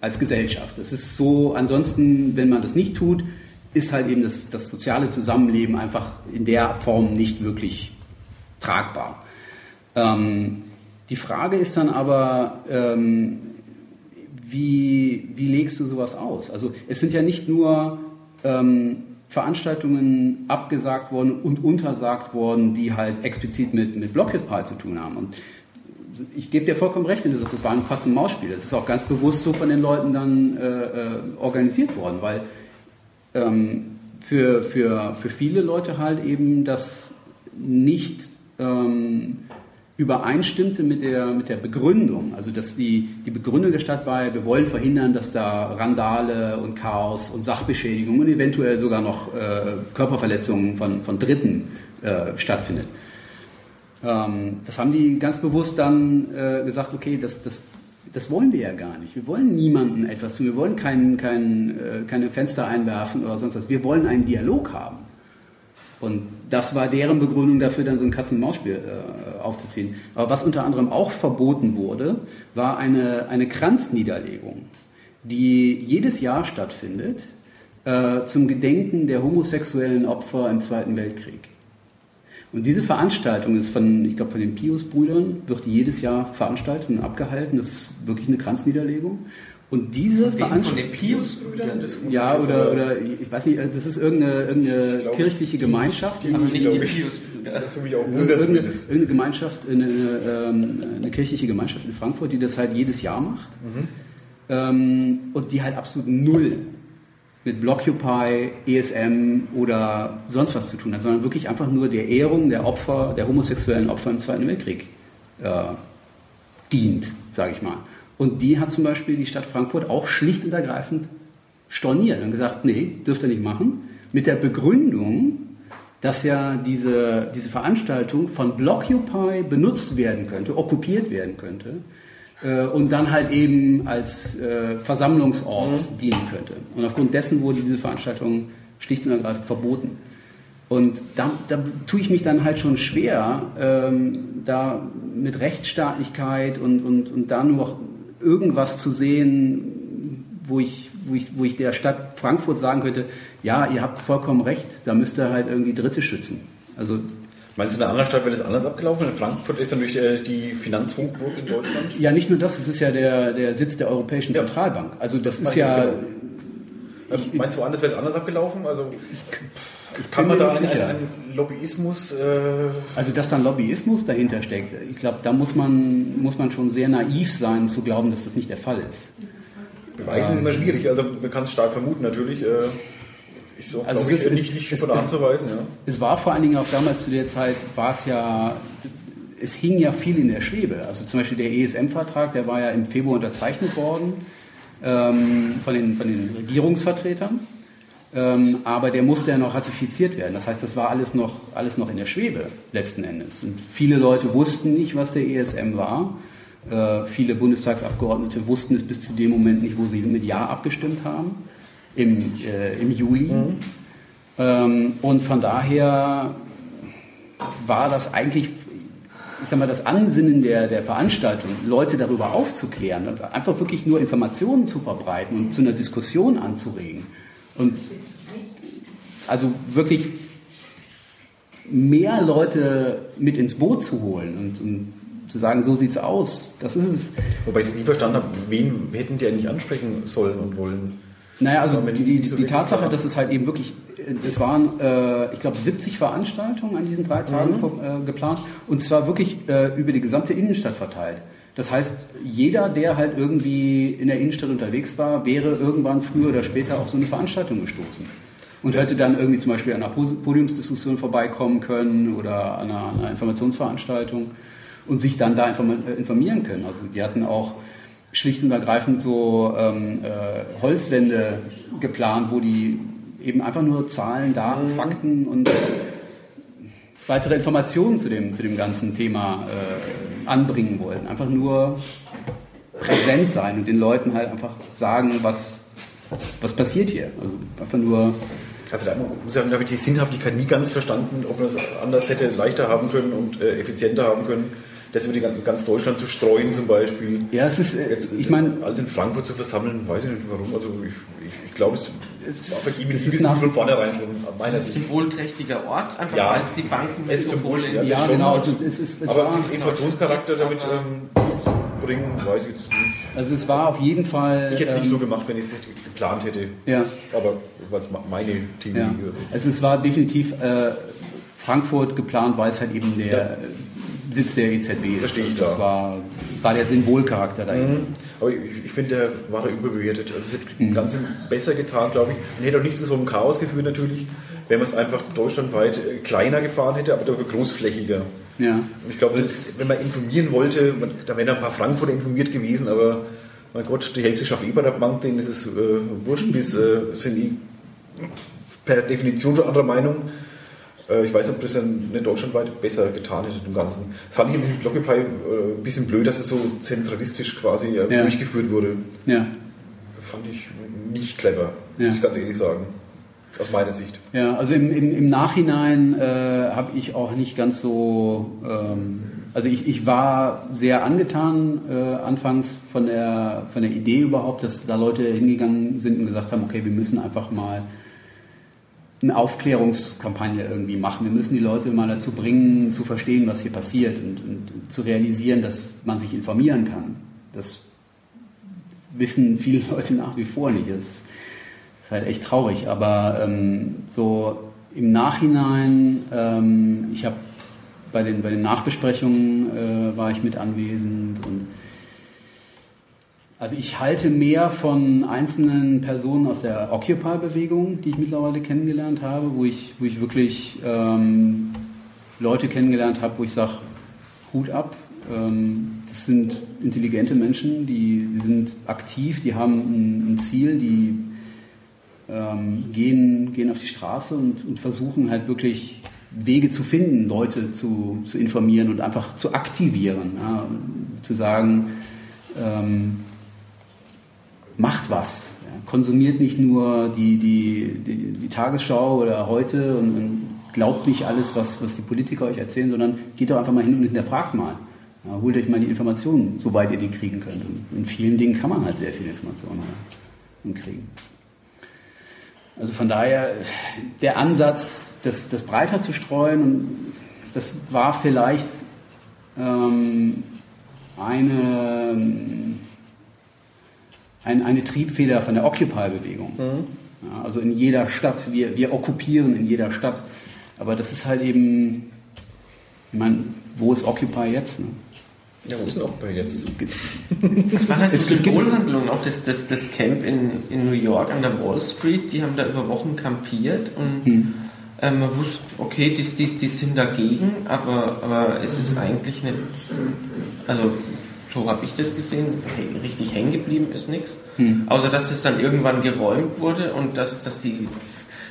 als Gesellschaft. Das ist so, ansonsten, wenn man das nicht tut, ist halt eben das, das soziale Zusammenleben einfach in der Form nicht wirklich tragbar. Ähm, die Frage ist dann aber, ähm, wie, wie legst du sowas aus? Also es sind ja nicht nur ähm, Veranstaltungen abgesagt worden und untersagt worden, die halt explizit mit, mit Blockupy zu tun haben. Und ich gebe dir vollkommen recht, wenn du sagst, das war ein Katz- und Maus-Spiel. Das ist auch ganz bewusst so von den Leuten dann äh, äh organisiert worden, weil ähm, für, für, für viele Leute halt eben das nicht ähm, übereinstimmte mit der, mit der Begründung. Also dass die, die Begründung der Stadt war, wir wollen verhindern, dass da Randale und Chaos und Sachbeschädigung und eventuell sogar noch äh, Körperverletzungen von, von Dritten äh, stattfindet. Ähm, das haben die ganz bewusst dann äh, gesagt, okay, das, das, das wollen wir ja gar nicht. Wir wollen niemanden etwas tun. Wir wollen kein, kein, äh, keine Fenster einwerfen oder sonst was. Wir wollen einen Dialog haben. Und das war deren Begründung dafür, dann so ein Katz-und-Maus-Spiel äh, aufzuziehen. Aber was unter anderem auch verboten wurde, war eine, eine Kranzniederlegung, die jedes Jahr stattfindet äh, zum Gedenken der homosexuellen Opfer im Zweiten Weltkrieg. Und diese Veranstaltung ist von, ich glaube, von den Pius-Brüdern, wird jedes Jahr veranstaltet und abgehalten. Das ist wirklich eine Kranzniederlegung. Und diese Veranstaltung. Von den Pius-Brüdern? Ja, oder, oder ich weiß nicht, also das ist irgendeine, irgendeine glaube, kirchliche Gemeinschaft. Die, aber nicht die Pius-Brüder. Das ist für mich auch irgendeine, irgendeine Gemeinschaft, eine, eine, eine, kirchliche Gemeinschaft in Frankfurt, die das halt jedes Jahr macht. Mhm. Ähm, und die halt absolut null mit Blockupy, ESM oder sonst was zu tun hat, sondern wirklich einfach nur der Ehrung der Opfer, der homosexuellen Opfer im Zweiten Weltkrieg äh, dient, sage ich mal. Und die hat zum Beispiel die Stadt Frankfurt auch schlicht und ergreifend storniert und gesagt, nee, dürft ihr nicht machen, mit der Begründung, dass ja diese, diese Veranstaltung von Blockupy benutzt werden könnte, okkupiert werden könnte äh, und dann halt eben als äh, Versammlungsort mhm. dienen könnte. Und aufgrund dessen wurde diese Veranstaltung schlicht und ergreifend verboten. Und da, da tue ich mich dann halt schon schwer, ähm, da mit Rechtsstaatlichkeit und, und, und da nur noch irgendwas zu sehen, wo ich, wo, ich, wo ich der Stadt Frankfurt sagen könnte, ja, ihr habt vollkommen recht, da müsst ihr halt irgendwie Dritte schützen. Also Meinst du, in einer anderen Stadt wäre das anders abgelaufen? In Frankfurt ist dann durch äh, die Finanzhochburg in Deutschland? Ja, nicht nur das, es ist ja der, der Sitz der Europäischen ja. Zentralbank. Also das ist ja... Genau. Ich, Meinst du, woanders wäre es anders abgelaufen? Also ich kann man da einen, einen Lobbyismus... Äh also dass dann Lobbyismus dahinter steckt, ich glaube, da muss man, muss man schon sehr naiv sein, zu glauben, dass das nicht der Fall ist. Beweisen ähm, ist immer schwierig, also man kann es stark vermuten natürlich. Äh ist so, also es ist, nicht, nicht es, von der Hand zu weisen. Ja. Es war vor allen Dingen auch damals zu der Zeit, war es ja, es hing ja viel in der Schwebe. Also zum Beispiel der ESM-Vertrag, der war ja im Februar unterzeichnet worden ähm, von, den, von den Regierungsvertretern. Ähm, aber der musste ja noch ratifiziert werden. Das heißt, das war alles noch, alles noch in der Schwebe letzten Endes. Und viele Leute wussten nicht, was der ESM war. Äh, viele Bundestagsabgeordnete wussten es bis zu dem Moment nicht, wo sie mit Ja abgestimmt haben im, äh, im Juli. Mhm. Ähm, und von daher war das eigentlich, ich sag mal, das Ansinnen der, der Veranstaltung, Leute darüber aufzuklären, einfach wirklich nur Informationen zu verbreiten und zu einer Diskussion anzuregen. Und also wirklich mehr Leute mit ins Boot zu holen und, und zu sagen, so sieht es aus, das ist es. Wobei ich es nie verstanden habe, wen hätten die eigentlich ansprechen sollen und wollen? Naja, also die, die, die Tatsache, dass es halt eben wirklich, es waren, äh, ich glaube, 70 Veranstaltungen an diesen drei Tagen mhm. äh, geplant und zwar wirklich äh, über die gesamte Innenstadt verteilt. Das heißt, jeder, der halt irgendwie in der Innenstadt unterwegs war, wäre irgendwann früher oder später auf so eine Veranstaltung gestoßen. Und hätte dann irgendwie zum Beispiel an einer Podiumsdiskussion vorbeikommen können oder an einer, einer Informationsveranstaltung und sich dann da äh, informieren können. Also die hatten auch schlicht und ergreifend so ähm, äh, Holzwände geplant, wo die eben einfach nur Zahlen, Daten, mhm. Fakten und weitere Informationen zu dem, zu dem ganzen Thema äh, anbringen wollten. Einfach nur präsent sein und den Leuten halt einfach sagen, was, was passiert hier. Also einfach nur. Also da muss ja, habe ich die Sinnhaftigkeit nie ganz verstanden, ob man es anders hätte leichter haben können und äh, effizienter haben können das über die, ganz Deutschland zu streuen zum Beispiel. Ja, es ist, äh, Jetzt, ich meine... Alles in Frankfurt zu versammeln, weiß ich nicht warum. Also ich, ich glaube, es, es war für ihn mit ist von vornherein schon meiner Sicht. Symbolträchtiger Ort, einfach ja, weil es die Banken es Symbol, ja, ja genau. Also es ist, es aber den Inflationscharakter damit ähm, bringen, weiß ich jetzt nicht. Also es war auf jeden Fall... Ich hätte es ähm, nicht so gemacht, wenn ich es geplant hätte. Ja. Aber weil es meine Theorie ja. Also es war definitiv äh, Frankfurt geplant, weil es halt eben der... Ja Sitz der EZB Verstehe ich Das war, war der Symbolcharakter dahin. Mhm. Aber ich, ich finde, der war da überbewertet. Also es hätte mhm. ganz besser getan, glaube ich. Und hätte auch nicht zu so einem Chaos geführt natürlich, wenn man es einfach deutschlandweit äh, kleiner gefahren hätte, aber dafür großflächiger. Ja. Und ich glaube, wenn man informieren wollte, man, da wären ein paar Frankfurter informiert gewesen, aber mein Gott, die Hälfte schafft eh bei der Bank, denen ist es äh, wurscht, bis äh, sind die per Definition schon anderer Meinung. Äh, ich weiß nicht, ob das nicht deutschlandweit besser getan hätte im Ganzen. Das fand ich in diesem Blockupy äh, ein bisschen blöd, dass es so zentralistisch quasi äh, ja. durchgeführt wurde. Ja. Fand ich nicht clever, ja. muss ich ganz ehrlich sagen. Aus meiner Sicht. Ja, also im, im, im Nachhinein äh, habe ich auch nicht ganz so. Ähm, also ich, ich war sehr angetan äh, anfangs von der, von der Idee überhaupt, dass da Leute hingegangen sind und gesagt haben, okay, wir müssen einfach mal eine Aufklärungskampagne irgendwie machen. Wir müssen die Leute mal dazu bringen, zu verstehen, was hier passiert und, und, zu realisieren, dass man sich informieren kann. Das wissen viele *laughs* Leute nach wie vor nicht. Das ist halt echt traurig. Aber ähm, so im Nachhinein, ähm, ich habe bei den, bei den Nachbesprechungen äh, war ich mit anwesend und also ich halte mehr von einzelnen Personen aus der Occupy-Bewegung, die ich mittlerweile kennengelernt habe, wo ich, wo ich wirklich ähm, Leute kennengelernt habe, wo ich sage, Hut ab. Ähm, das sind intelligente Menschen, die, die, sind aktiv, die haben ein, ein Ziel, die ähm, gehen, gehen auf die Straße und, und, versuchen halt wirklich Wege zu finden, Leute zu, zu informieren und einfach zu aktivieren. Ja, zu sagen, ähm, macht was. Ja, konsumiert nicht nur die, die, die, die, Tagesschau oder heute und, und, glaubt nicht alles, was, was die Politiker euch erzählen, sondern geht doch einfach mal hin und hinterfragt mal. Ja, holt euch mal die Informationen, soweit ihr die kriegen könnt. Und in vielen Dingen kann man halt sehr viele Informationen kriegen. Also von daher, der Ansatz, das, das breiter zu streuen, das war vielleicht ähm, eine ein, eine Triebfeder von der Occupy-Bewegung. Mhm. Ja, also in jeder Stadt, wir, wir okkupieren in jeder Stadt. Aber das ist halt eben, ich meine, wo ist Occupy jetzt? Ne? Ja, wo ist denn Occupy jetzt? Das war halt so Symbolhandlung, auch das, das, das Camp in, in New York an der Wall Street, die haben da über Wochen kampiert und hm. äh, man wusste, okay, die, die, die sind dagegen, aber, aber es ist eigentlich nicht, also so habe ich das gesehen, richtig hängen geblieben ist nichts. Hm. Außer dass das dann irgendwann geräumt wurde und dass, dass die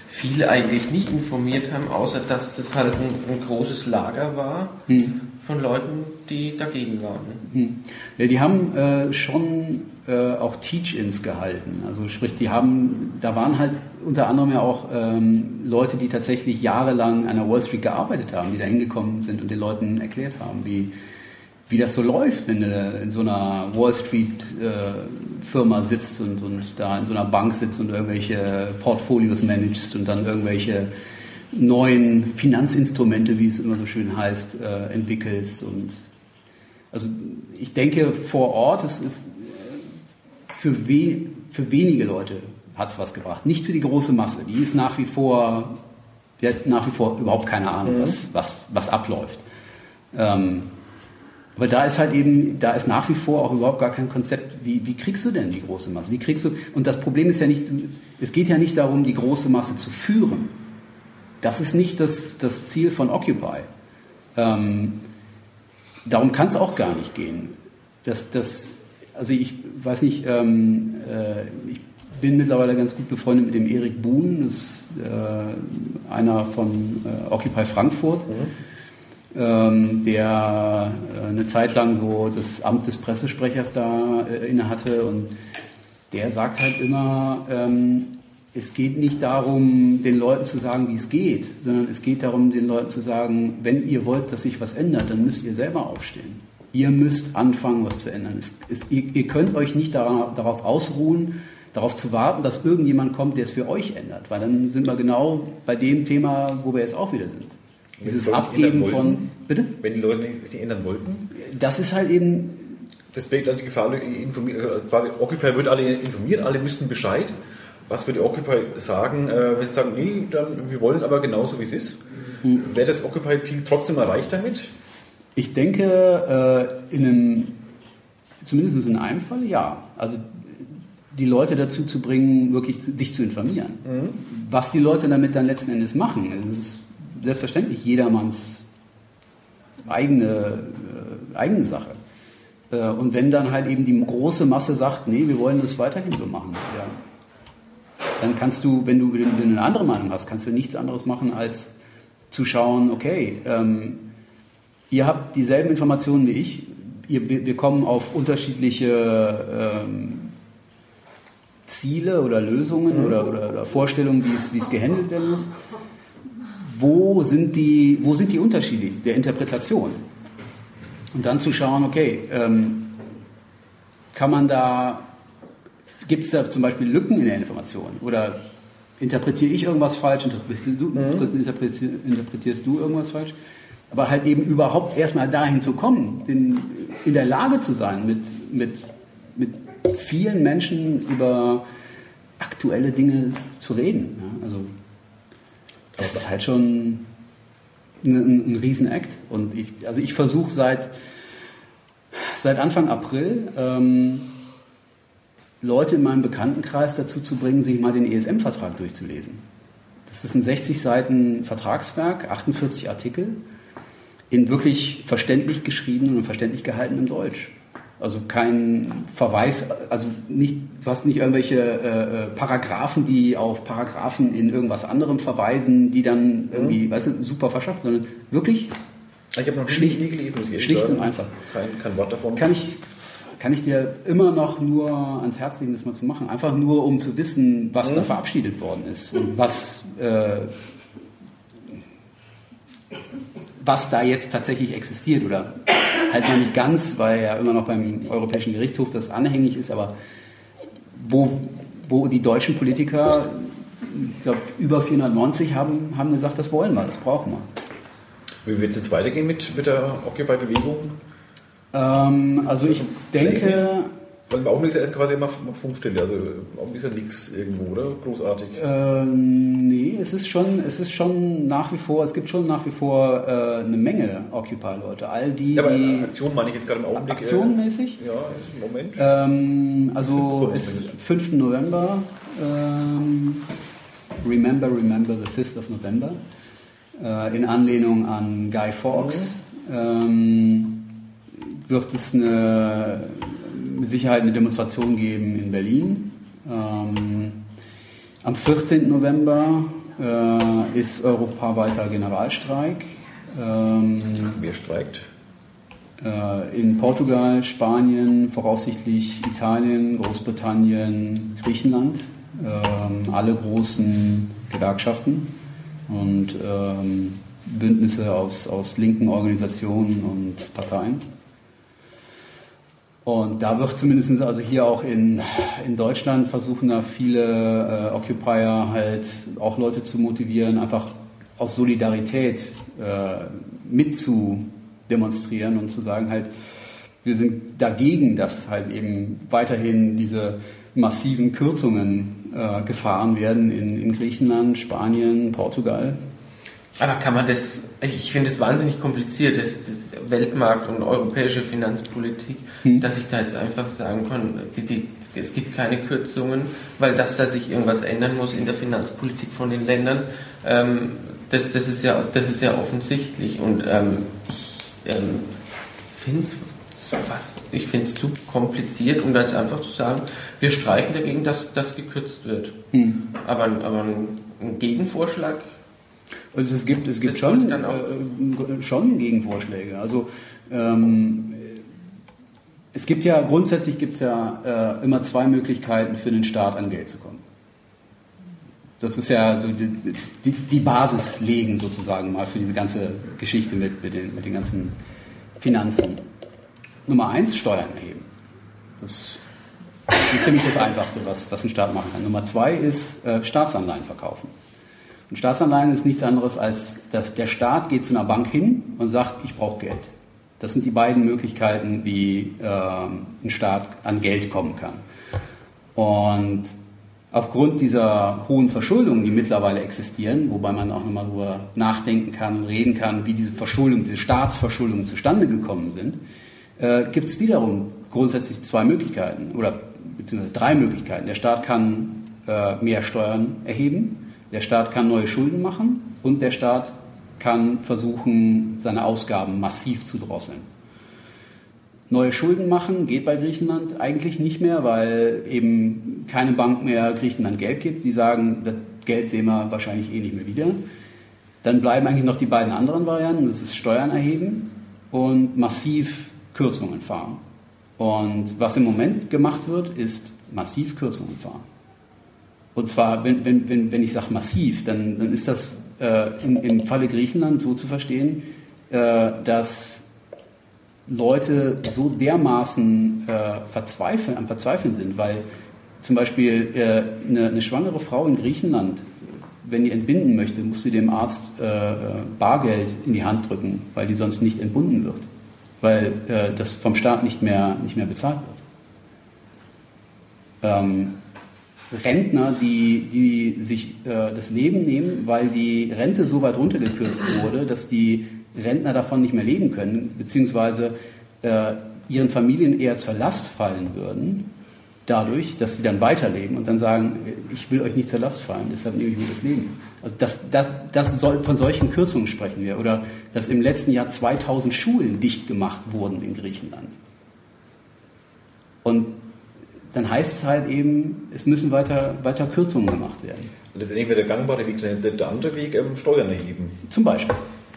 viele eigentlich nicht informiert haben, außer dass das halt ein, ein großes Lager war hm. von Leuten, die dagegen waren. Hm. Ja, die haben äh, schon äh, auch Teach-ins gehalten. Also sprich, die haben, da waren halt unter anderem ja auch ähm, Leute, die tatsächlich jahrelang an der Wall Street gearbeitet haben, die da hingekommen sind und den Leuten erklärt haben, wie wie das so läuft, wenn du in so einer Wall Street äh, Firma sitzt und, und da in so einer Bank sitzt und irgendwelche Portfolios managst und dann irgendwelche neuen Finanzinstrumente, wie es immer so schön heißt, äh, entwickelst. Und also ich denke vor Ort, es ist für, we für wenige Leute hat es was gebracht. Nicht für die große Masse. Die ist nach wie vor, die hat nach wie vor überhaupt keine Ahnung, mhm. was, was, was abläuft. Ähm, aber da ist halt eben, da ist nach wie vor auch überhaupt gar kein Konzept, wie, wie kriegst du denn die große Masse? Wie kriegst du, und das Problem ist ja nicht, es geht ja nicht darum, die große Masse zu führen. Das ist nicht das, das Ziel von Occupy. Ähm, darum kann es auch gar nicht gehen. Das, das, also ich weiß nicht, ähm, äh, ich bin mittlerweile ganz gut befreundet mit dem Erik Buhn, das ist äh, einer von äh, Occupy Frankfurt. Mhm der äh, eine Zeit lang so das Amt des Pressesprechers da äh, innehatte und der sagt halt immer, ähm, es geht nicht darum, den Leuten zu sagen, wie es geht, sondern es geht darum, den Leuten zu sagen, wenn ihr wollt, dass sich was ändert, dann müsst ihr selber aufstehen. Ihr müsst anfangen, was zu ändern. Es, es, ihr, ihr, könnt euch nicht darauf, darauf ausruhen, darauf zu warten, dass irgendjemand kommt, der es für euch ändert, weil dann sind wir genau bei dem Thema, wo wir jetzt auch wieder sind. Dieses Abgeben von. Bitte? Wenn die Leute nicht, nicht ändern wollten? Das ist halt eben. Das birgt also die Gefahr, äh, quasi Occupy wird alle informiert, alle wüssten Bescheid. Was würde Occupy sagen, äh, wenn sie sagen, nee, dann, wir wollen aber genauso wie es ist? Hm. Wäre das Occupy-Ziel trotzdem erreicht damit? Ich denke, äh, in einem zumindest in einem Fall ja. Also die Leute dazu zu bringen, wirklich sich zu informieren. Mhm. Was die Leute damit dann letzten Endes machen, das ist selbstverständlich jedermanns eigene, äh, eigene Sache. Äh, und wenn dann halt eben die große Masse sagt, nee, wir wollen das weiterhin so machen, ja, dann kannst du, wenn du, eine andere Meinung hast, kannst du nichts anderes machen, als zu schauen, okay, ähm, ihr habt dieselben Informationen wie ich, ihr, wir, kommen auf unterschiedliche ähm, Ziele oder Lösungen oder, oder, oder, Vorstellungen, wie es gehandelt werden muss. Wo sind, die, wo sind die Unterschiede der Interpretation? Und dann zu schauen, okay, ähm, kann man da, gibt es da zum Beispiel Lücken in der Information? Oder interpretiere ich irgendwas falsch, interpretierst du, mhm. interpretierst du irgendwas falsch? Aber halt eben überhaupt erstmal dahin zu kommen, in, in der Lage zu sein, mit, mit, mit vielen Menschen über aktuelle Dinge zu reden. Ja? Also das ist halt schon ein, ein Riesenakt. Und ich, also ich versuche seit, seit Anfang April ähm, Leute in meinem Bekanntenkreis dazu zu bringen, sich mal den ESM-Vertrag durchzulesen. Das ist ein 60 Seiten Vertragswerk, 48 Artikel, in wirklich verständlich geschrieben und verständlich gehaltenem Deutsch. Also kein Verweis, also nicht, du hast nicht irgendwelche äh, äh, Paragraphen, die auf Paragraphen in irgendwas anderem verweisen, die dann irgendwie, mhm. weißt du, super verschafft, sondern wirklich ich habe noch schlicht, nie gelesen, muss ich Schlicht sagen. und einfach. Kein, kein Wort davon. Kann ich, kann ich dir immer noch nur ans Herz legen, das mal zu machen. Einfach nur, um zu wissen, was mhm. da verabschiedet worden ist und was, äh, was da jetzt tatsächlich existiert oder halt noch nicht ganz, weil ja immer noch beim Europäischen Gerichtshof das anhängig ist, aber wo, wo die deutschen Politiker, ich glaube, über 490 haben, haben gesagt, das wollen wir, das brauchen wir. Wie wird es jetzt weitergehen mit, mit der Occupy-Bewegung? Ähm, also ich denke, weil im Augenblick ist ja quasi immer Funkstille, also im Augenblick ist ja nichts irgendwo, oder? Großartig. Ähm, nee, es ist, schon, es ist schon nach wie vor, es gibt schon nach wie vor äh, eine Menge Occupy-Leute. All die, ja, aber die Aktion meine ich jetzt gerade im Augenblick. Aktionmäßig? Ja, im Moment. Ähm, also ist 5. November. Ähm, remember, remember the 5th of November. Äh, in Anlehnung an Guy Fawkes. Mhm. Ähm, wird es eine mit Sicherheit eine Demonstration geben in Berlin. Ähm, am 14. November äh, ist europaweiter Generalstreik. Ähm, Wer streikt? Äh, in Portugal, Spanien, voraussichtlich Italien, Großbritannien, Griechenland. Ähm, alle großen Gewerkschaften und ähm, Bündnisse aus, aus linken Organisationen und Parteien. Und da wird zumindest, also hier auch in, in Deutschland, versuchen da viele äh, Occupier halt auch Leute zu motivieren, einfach aus Solidarität äh, mit zu demonstrieren und zu sagen halt, wir sind dagegen, dass halt eben weiterhin diese massiven Kürzungen äh, gefahren werden in, in Griechenland, Spanien, Portugal. Aber kann man das, ich finde es wahnsinnig kompliziert, das, das Weltmarkt und europäische Finanzpolitik, hm. dass ich da jetzt einfach sagen kann, die, die, es gibt keine Kürzungen, weil dass da sich irgendwas ändern muss in der Finanzpolitik von den Ländern, ähm, das, das, ist ja, das ist ja offensichtlich. Und ähm, ich ähm, finde es was, ich finde es zu kompliziert, um da jetzt einfach zu sagen, wir streiken dagegen, dass das gekürzt wird. Hm. Aber, aber ein Gegenvorschlag also es gibt, es gibt schon, äh, schon Gegenvorschläge. Also ähm, es gibt ja, grundsätzlich gibt es ja äh, immer zwei Möglichkeiten für den Staat an Geld zu kommen. Das ist ja die, die, die, Basis legen sozusagen mal für diese ganze Geschichte mit, mit, den, mit den ganzen Finanzen. Nummer eins, Steuern erheben. Das ist ziemlich das Einfachste, was, was ein Staat machen kann. Nummer zwei ist äh, Staatsanleihen verkaufen. Ein Staatsanleihen ist nichts anderes als, dass der Staat geht zu einer Bank hin und sagt, ich brauche Geld. Das sind die beiden Möglichkeiten, wie äh, ein Staat an Geld kommen kann. Und aufgrund dieser hohen Verschuldungen, die mittlerweile existieren, wobei man auch nochmal darüber nachdenken kann und reden kann, wie diese Verschuldungen, diese Staatsverschuldungen zustande gekommen sind, äh, gibt es wiederum grundsätzlich zwei Möglichkeiten oder beziehungsweise drei Möglichkeiten. Der Staat kann äh, mehr Steuern erheben, der Staat kann neue Schulden machen und der Staat kann versuchen, seine Ausgaben massiv zu drosseln. Neue Schulden machen geht bei Griechenland eigentlich nicht mehr, weil eben keine Bank mehr Griechenland Geld gibt. Die sagen, das Geld sehen wir wahrscheinlich eh nicht mehr wieder. Dann bleiben eigentlich noch die beiden anderen Varianten. Das ist Steuern erheben und massiv Kürzungen fahren. Und was im Moment gemacht wird, ist massiv Kürzungen fahren. Und zwar, wenn, wenn, wenn, wenn ich sage massiv, dann, dann ist das äh, im, im Falle Griechenland so zu verstehen, äh, dass Leute so dermaßen äh, verzweifeln, am Verzweifeln sind, weil zum Beispiel äh, eine, eine, schwangere Frau in Griechenland, wenn die entbinden möchte, muss sie dem Arzt äh, Bargeld in die Hand drücken, weil die sonst nicht entbunden wird weil äh, das vom Staat nicht mehr, nicht mehr bezahlt wird. Ähm, Rentner, die, die sich äh, das Leben nehmen, weil die Rente so weit runtergekürzt wurde, dass die Rentner davon nicht mehr leben können, beziehungsweise äh, ihren Familien eher zur Last fallen würden, dadurch, dass sie dann weiterleben und dann sagen, ich will euch nicht zur Last fallen, deshalb nehme ich mir das Leben. Also das, das, das soll, von solchen Kürzungen sprechen wir. Oder dass im letzten Jahr 2000 Schulen dicht gemacht wurden in Griechenland. Und dann heißt es halt eben, es müssen weiter, weiter Kürzungen gemacht werden. Und das ist entweder der gangbare Weg, der andere Weg, ähm, Steuern erheben. Zum Beispiel.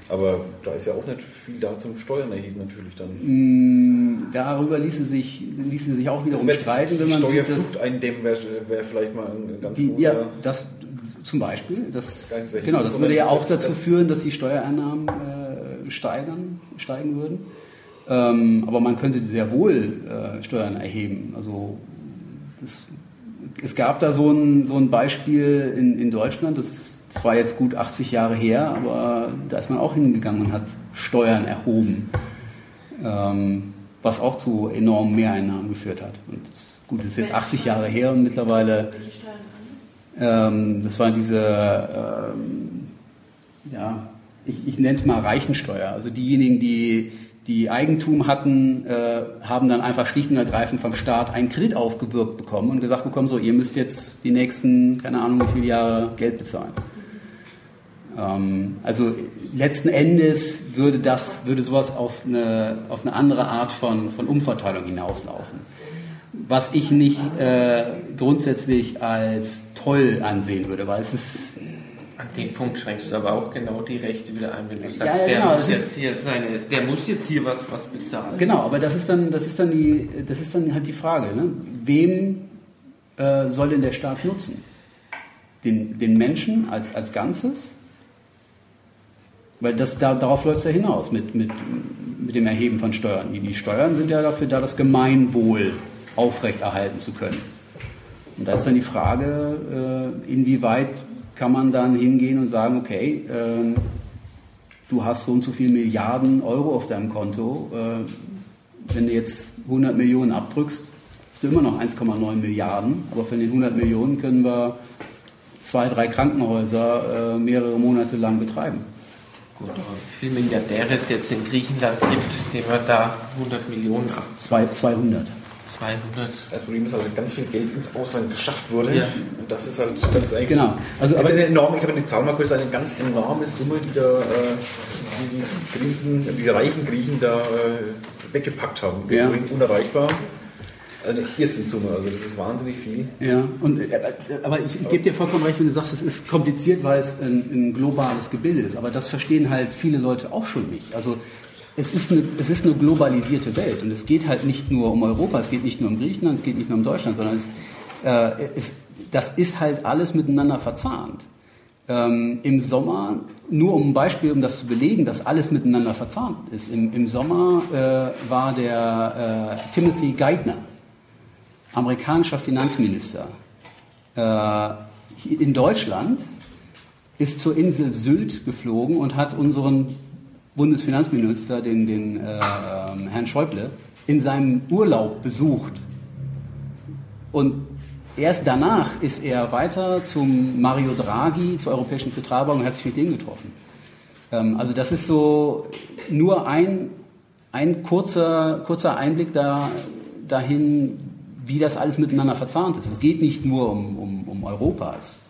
Aber da ist ja auch nicht viel da zum Steuern erheben natürlich dann. Mm, darüber ließe sich, ließe sich auch wiederum streiten, wenn man Steuerflucht sieht, eindämmen wäre wär vielleicht mal ein ganz die, Ja, das zum Beispiel. Das, genau, das würde ja auch dazu führen, dass die Steuereinnahmen äh, steigern, steigen würden. Ähm, aber man könnte sehr wohl äh, Steuern erheben. Also das, es gab da so ein, so ein Beispiel in, in Deutschland, das zwar jetzt gut 80 Jahre her, aber da ist man auch hingegangen und hat Steuern erhoben, ähm, was auch zu enormen Mehreinnahmen geführt hat. Und das, gut, das ist jetzt 80 Jahre her und mittlerweile. Ähm, das war diese, ähm, ja, ich, ich nenne es mal Reichensteuer. Also diejenigen, die die Eigentum hatten, äh, haben dann einfach schlicht und ergreifend vom Staat einen Kredit aufgewirkt bekommen und gesagt bekommen, so, ihr müsst jetzt die nächsten, keine Ahnung, wie viele Jahre Geld bezahlen. Ähm, also letzten Endes würde das, würde sowas auf eine, auf eine andere Art von, von Umverteilung hinauslaufen. Was ich nicht äh, grundsätzlich als toll ansehen würde, weil es ist an dem Punkt schränkst du aber auch genau die Rechte wieder ein, wenn du sagst, ja, ja, der, genau, muss jetzt hier seine, der muss jetzt hier was, was bezahlen. Genau, aber das ist dann, das ist dann, die, das ist dann halt die Frage. Ne? Wem äh, soll denn der Staat nutzen? Den, den Menschen als, als Ganzes weil das, da, darauf läuft es ja hinaus mit, mit, mit dem Erheben von Steuern. Die, die Steuern sind ja dafür da, das Gemeinwohl aufrechterhalten zu können. Und da ist dann die Frage, äh, inwieweit kann man dann hingehen und sagen, okay, äh, du hast so und so viele Milliarden Euro auf deinem Konto, äh, wenn du jetzt 100 Millionen abdrückst, hast du immer noch 1,9 Milliarden, aber von den 100 Millionen können wir zwei, drei Krankenhäuser äh, mehrere Monate lang betreiben. Gut, aber wie viele Milliardäre es jetzt in Griechenland gibt, dem wir da 100 Millionen ab. 200. 200. Das Problem ist also, ganz viel Geld ins Ausland geschafft wurde. Ja. Und das ist halt, das ist eigentlich. Genau. Also, aber eine enorme, ich habe eine Zahl mal kurz, eine ganz enorme Summe, die da, äh, die, die Griechen, die reichen Griechen da äh, weggepackt haben. Ja. Unerreichbar eine Irrsinnsumme, also das ist wahnsinnig viel. Ja, und, äh, aber ich, ich gebe dir vollkommen recht, wenn du sagst, es ist kompliziert, weil es ein, ein, globales Gebilde ist. Aber das verstehen halt viele Leute auch schon nicht. Also es ist, eine, es ist eine globalisierte Welt und es geht halt nicht nur um Europa, es geht nicht nur um Griechenland, es geht nicht nur um Deutschland, sondern es, äh, es, das ist halt alles miteinander verzahnt. Ähm, Im Sommer, nur um ein Beispiel, um das zu belegen, dass alles miteinander verzahnt ist, im, im Sommer äh, war der äh, Timothy Geithner, amerikanischer Finanzminister äh, in Deutschland ist zur Insel Sylt geflogen und hat unseren Bundesfinanzminister, den, den äh, ähm, Herrn Schäuble, in seinem Urlaub besucht. Und erst danach ist er weiter zum Mario Draghi, zur Europäischen Zentralbank und hat sich mit dem getroffen. Ähm, also das ist so nur ein, ein kurzer, kurzer Einblick da dahin, wie das alles miteinander verzahnt ist. Es geht nicht nur um, um, um Europa. Es,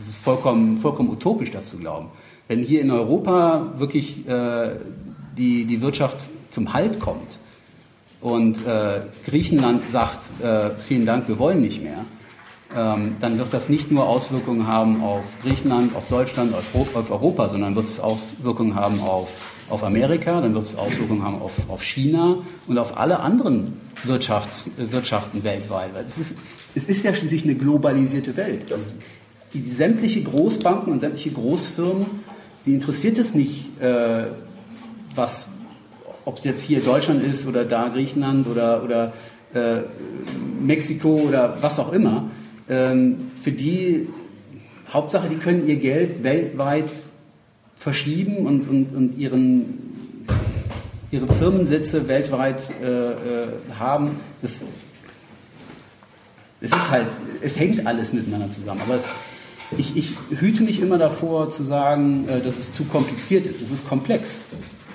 es ist vollkommen, vollkommen utopisch, das zu glauben. Wenn hier in Europa wirklich äh, die, die Wirtschaft zum Halt kommt und äh, Griechenland sagt, äh, vielen Dank, wir wollen nicht mehr, ähm, dann wird das nicht nur Auswirkungen haben auf Griechenland, auf Deutschland, auf, auf Europa, sondern wird es Auswirkungen haben auf, auf Amerika, dann wird es Auswirkungen haben auf, auf China und auf alle anderen Wirtschafts, Wirtschaften weltweit. Weil es, ist, es ist ja schließlich eine globalisierte Welt. Also die, sämtliche Großbanken und sämtliche Großfirmen, die interessiert es nicht, äh, was, ob es jetzt hier Deutschland ist oder da Griechenland oder, oder äh, Mexiko oder was auch immer. Ähm, für die Hauptsache, die können ihr Geld weltweit verschieben und, und, und ihren, ihre Firmensitze weltweit äh, äh, haben. Das, es ist halt, es hängt alles miteinander zusammen. Aber es, ich, ich, hüte mich immer davor zu sagen, äh, dass es zu kompliziert ist. Es ist komplex.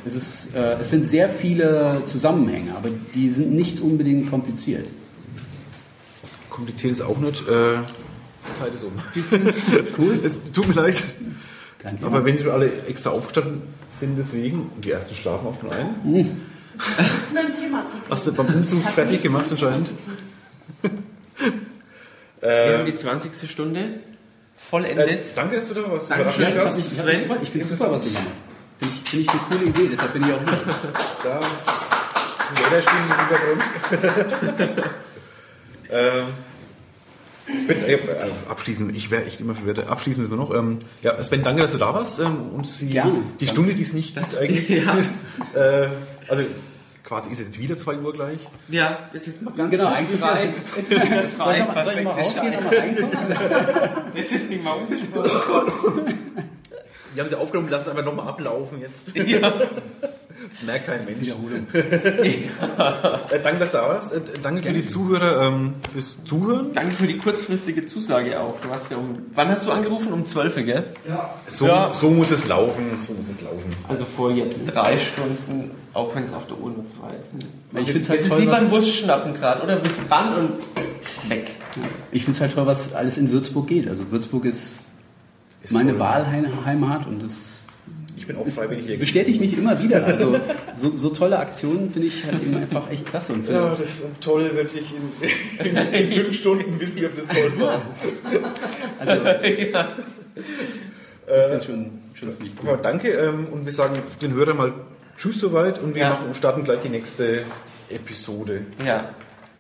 Es, ist, äh, es sind sehr viele Zusammenhänge, aber die sind nicht unbedingt kompliziert kompliziert ist auch nicht. Äh, die Zeit ist um. *laughs* cool. Es tut mir leid. Danke. Aber wenn Sie schon alle extra aufgestanden sind, deswegen, und die ersten schlafen auch schon ein. Mhm. Das ist ein Thema zu tun. Hast du beim Umzug fertig gemacht anscheinend? *laughs* Wir haben die 20. Stunde vollendet. Äh, danke, dass du da warst. Danke, ja, ich, ich, ich finde es super, was Sie machen. Finde ich, find ich eine coole Idee, deshalb bin ich auch hier. *laughs* da sind Lederstimmen im Hintergrund. ähm, äh, abschließend, ich wäre echt immer verwirrt. Abschließend müssen wir noch. Ähm, ja, Sven, danke, dass du da warst. Ähm, und sie, Gerne. Die danke. Stunde, die es nicht gibt eigentlich. *laughs* Ja. äh, also quasi ist jetzt wieder 2 Uhr gleich. Ja, es ist ganz genau, eigentlich *laughs* drei. Soll ich mal, soll ich mal rausgehen und mal reinkommen? Das ist nicht mal umgesprochen. Die haben sie aufgenommen, lass es einfach nochmal ablaufen jetzt. Ja. Merkt kein Mensch. Wiederholung. *laughs* ja. äh, danke, dass du da warst. Äh, danke für die Zuhörer ähm, fürs Zuhören. Danke für die kurzfristige Zusage auch. Du hast ja um, wann hast du angerufen? Um 12 Uhr, gell? Ja. So, ja. so muss es laufen. So muss es laufen. Also vor jetzt drei Stunden, auch wenn es auf der Uhr nur zwei ist. Ich finde es halt ist wie beim Busschnappen gerade, oder? Bist ran und weg. Ich finde es halt toll, was alles in Würzburg geht. Also Würzburg ist, ist meine toll. Wahlheimat und das bin auch freiwillig hier. Bestätigt mich immer wieder. Also so, so tolle Aktionen finde ich halt eben einfach echt klasse. Und ja, das ist toll, wirklich in, in, in fünf Stunden wissen wir, ob das toll war. Also, *laughs* ja. Äh, schon, schon ziemlich cool. Danke ähm, und wir sagen den Hörern mal Tschüss soweit und wir ja. machen, starten gleich die nächste Episode. Ja.